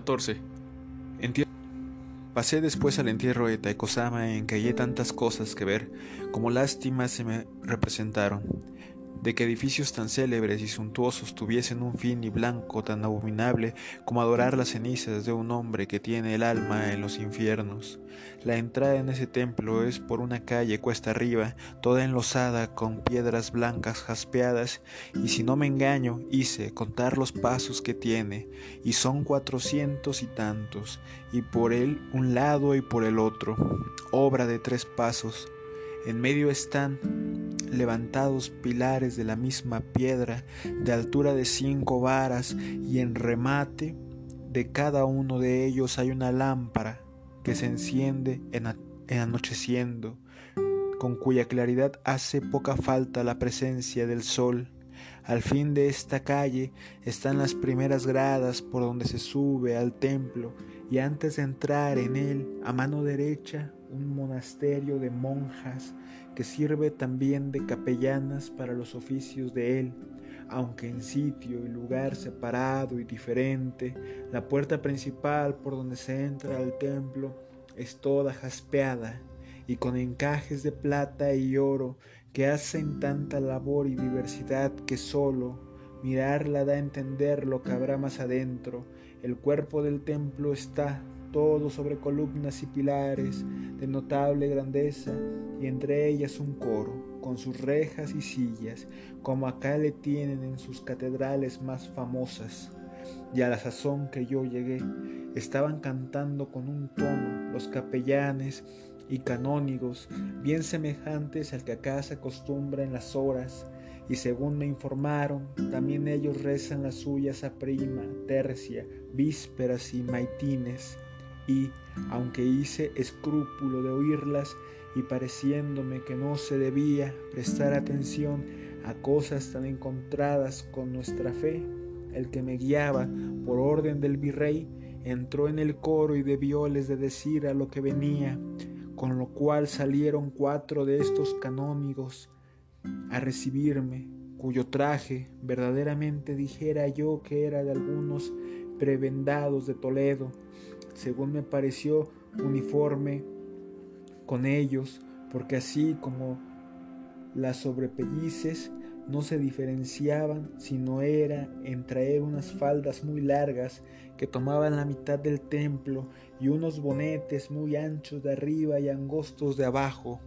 14. Pasé después al entierro de Taikosama en que hallé tantas cosas que ver como lástimas se me representaron de que edificios tan célebres y suntuosos tuviesen un fin y blanco tan abominable como adorar las cenizas de un hombre que tiene el alma en los infiernos. La entrada en ese templo es por una calle cuesta arriba, toda enlosada con piedras blancas jaspeadas, y si no me engaño, hice contar los pasos que tiene, y son cuatrocientos y tantos, y por él un lado y por el otro, obra de tres pasos. En medio están levantados pilares de la misma piedra, de altura de cinco varas, y en remate de cada uno de ellos hay una lámpara que se enciende en, anocheciendo, con cuya claridad hace poca falta la presencia del sol. Al fin de esta calle están las primeras gradas por donde se sube al templo y antes de entrar en él, a mano derecha, un monasterio de monjas que sirve también de capellanas para los oficios de él, aunque en sitio y lugar separado y diferente, la puerta principal por donde se entra al templo es toda jaspeada y con encajes de plata y oro que hacen tanta labor y diversidad que solo mirarla da a entender lo que habrá más adentro. El cuerpo del templo está todo sobre columnas y pilares de notable grandeza, y entre ellas un coro, con sus rejas y sillas, como acá le tienen en sus catedrales más famosas. Y a la sazón que yo llegué, estaban cantando con un tono los capellanes y canónigos, bien semejantes al que acá se acostumbra en las horas, y según me informaron, también ellos rezan las suyas a prima, tercia, vísperas y maitines y, aunque hice escrúpulo de oírlas y pareciéndome que no se debía prestar atención a cosas tan encontradas con nuestra fe, el que me guiaba por orden del virrey entró en el coro y debióles de decir a lo que venía, con lo cual salieron cuatro de estos canónigos a recibirme, cuyo traje verdaderamente dijera yo que era de algunos prebendados de Toledo, según me pareció uniforme con ellos, porque así como las sobrepellices no se diferenciaban, sino era en traer unas faldas muy largas que tomaban la mitad del templo y unos bonetes muy anchos de arriba y angostos de abajo.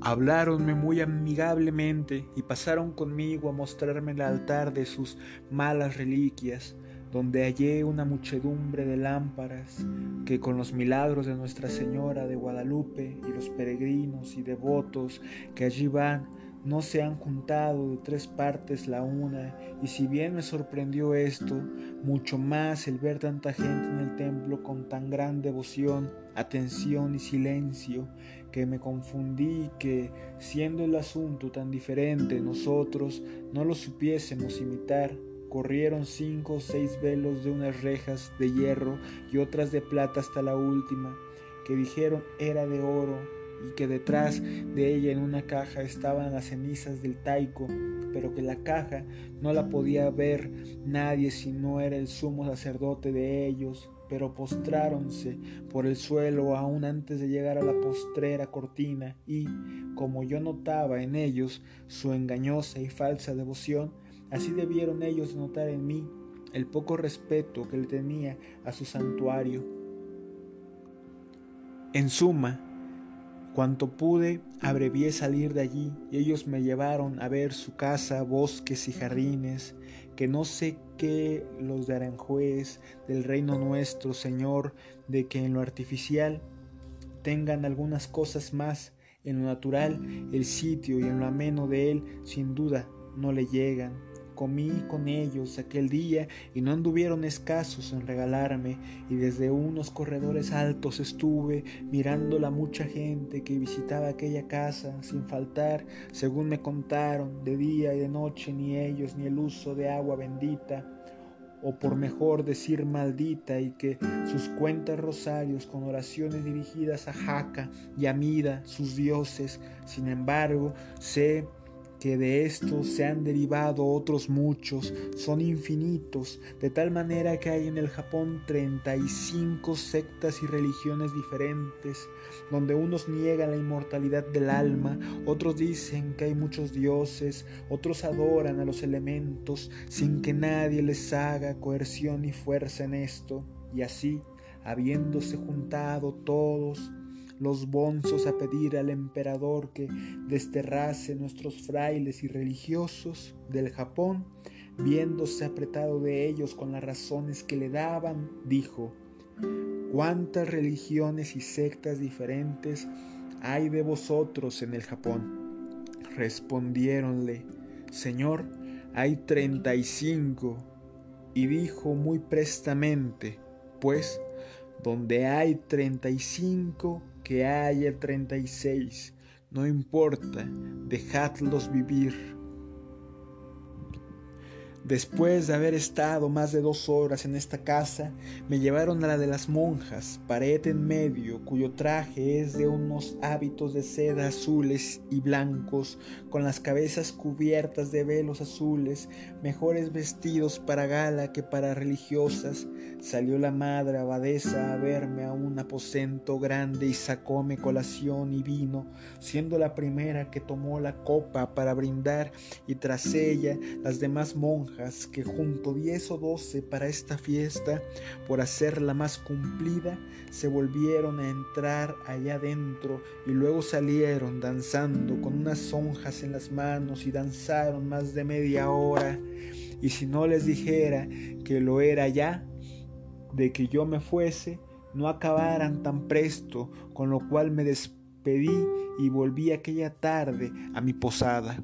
Habláronme muy amigablemente y pasaron conmigo a mostrarme el altar de sus malas reliquias, donde hallé una muchedumbre de lámparas que con los milagros de Nuestra Señora de Guadalupe y los peregrinos y devotos que allí van no se han juntado de tres partes la una, y si bien me sorprendió esto, mucho más el ver tanta gente en el templo con tan gran devoción, atención y silencio, que me confundí que, siendo el asunto tan diferente, nosotros no lo supiésemos imitar corrieron cinco o seis velos de unas rejas de hierro y otras de plata hasta la última, que dijeron era de oro y que detrás de ella en una caja estaban las cenizas del taico, pero que la caja no la podía ver nadie si no era el sumo sacerdote de ellos, pero postráronse por el suelo aún antes de llegar a la postrera cortina y, como yo notaba en ellos su engañosa y falsa devoción, Así debieron ellos notar en mí el poco respeto que le tenía a su santuario. En suma, cuanto pude, abrevié salir de allí y ellos me llevaron a ver su casa, bosques y jardines, que no sé qué los de Aranjuez, del reino nuestro, Señor, de que en lo artificial tengan algunas cosas más, en lo natural el sitio y en lo ameno de él, sin duda, no le llegan comí con ellos aquel día y no anduvieron escasos en regalarme y desde unos corredores altos estuve mirando la mucha gente que visitaba aquella casa sin faltar, según me contaron, de día y de noche ni ellos ni el uso de agua bendita o por mejor decir maldita, y que sus cuentas rosarios con oraciones dirigidas a Jaca y a Mida, sus dioses, sin embargo, sé que de esto se han derivado otros muchos, son infinitos, de tal manera que hay en el Japón 35 sectas y religiones diferentes, donde unos niegan la inmortalidad del alma, otros dicen que hay muchos dioses, otros adoran a los elementos, sin que nadie les haga coerción ni fuerza en esto, y así, habiéndose juntado todos, los bonzos a pedir al emperador que desterrase nuestros frailes y religiosos del Japón, viéndose apretado de ellos con las razones que le daban, dijo, ¿cuántas religiones y sectas diferentes hay de vosotros en el Japón? Respondiéronle, Señor, hay treinta y cinco. Y dijo muy prestamente, pues, donde hay treinta y cinco, que haya 36, no importa, dejadlos vivir. Después de haber estado más de dos horas en esta casa, me llevaron a la de las monjas, pared en medio, cuyo traje es de unos hábitos de seda azules y blancos, con las cabezas cubiertas de velos azules, mejores vestidos para gala que para religiosas. Salió la madre abadesa a verme a un aposento grande y sacóme colación y vino, siendo la primera que tomó la copa para brindar, y tras ella las demás monjas que junto diez o doce para esta fiesta, por hacerla más cumplida, se volvieron a entrar allá dentro y luego salieron danzando con unas honjas en las manos y danzaron más de media hora. Y si no les dijera que lo era ya, de que yo me fuese, no acabaran tan presto, con lo cual me despedí y volví aquella tarde a mi posada.